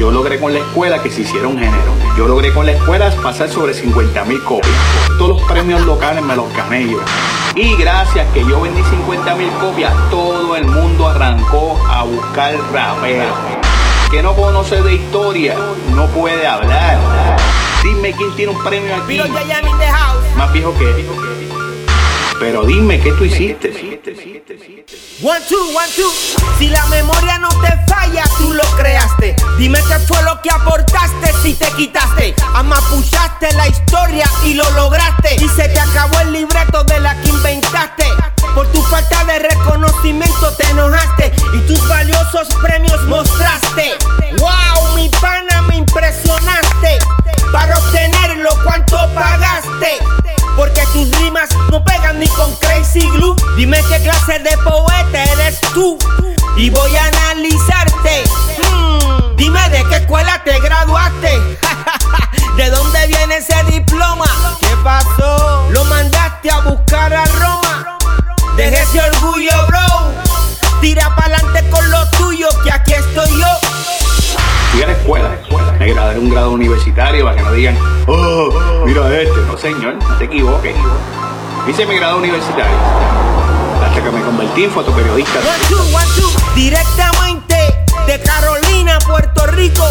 Yo logré con la escuela que se hiciera un género. Yo logré con la escuela pasar sobre 50 mil copias. Todos los premios locales me los gané yo. Y gracias que yo vendí 50 mil copias, todo el mundo arrancó a buscar rapero. Que no conoce de historia, no puede hablar. Dime quién tiene un premio aquí. Más viejo que. Pero dime qué tú hiciste. One, two, one, two. Si la memoria no te falla, si te quitaste. Amapuchaste la historia y lo lograste. Y se te acabó el libreto de la que inventaste. Por tu falta de reconocimiento te enojaste y tus valiosos premios mostraste. ¡Wow! Mi pana me impresionaste. Para obtenerlo, ¿cuánto pagaste? Porque tus rimas no pegan ni con Crazy Glue. Dime qué clase de poeta eres tú. Y voy a analizarte. Diploma? ¿Qué pasó? Lo mandaste a buscar a Roma. Deje ese orgullo, bro. Tira pa'lante con lo tuyo, que aquí estoy yo. Fui a la escuela, me gradué un grado universitario para que no digan, oh, mira este. No, señor, no te equivoques. Hice mi grado universitario hasta que me convertí en fotoperiodista. One, two, one, two. Directamente de Carolina, Puerto Rico,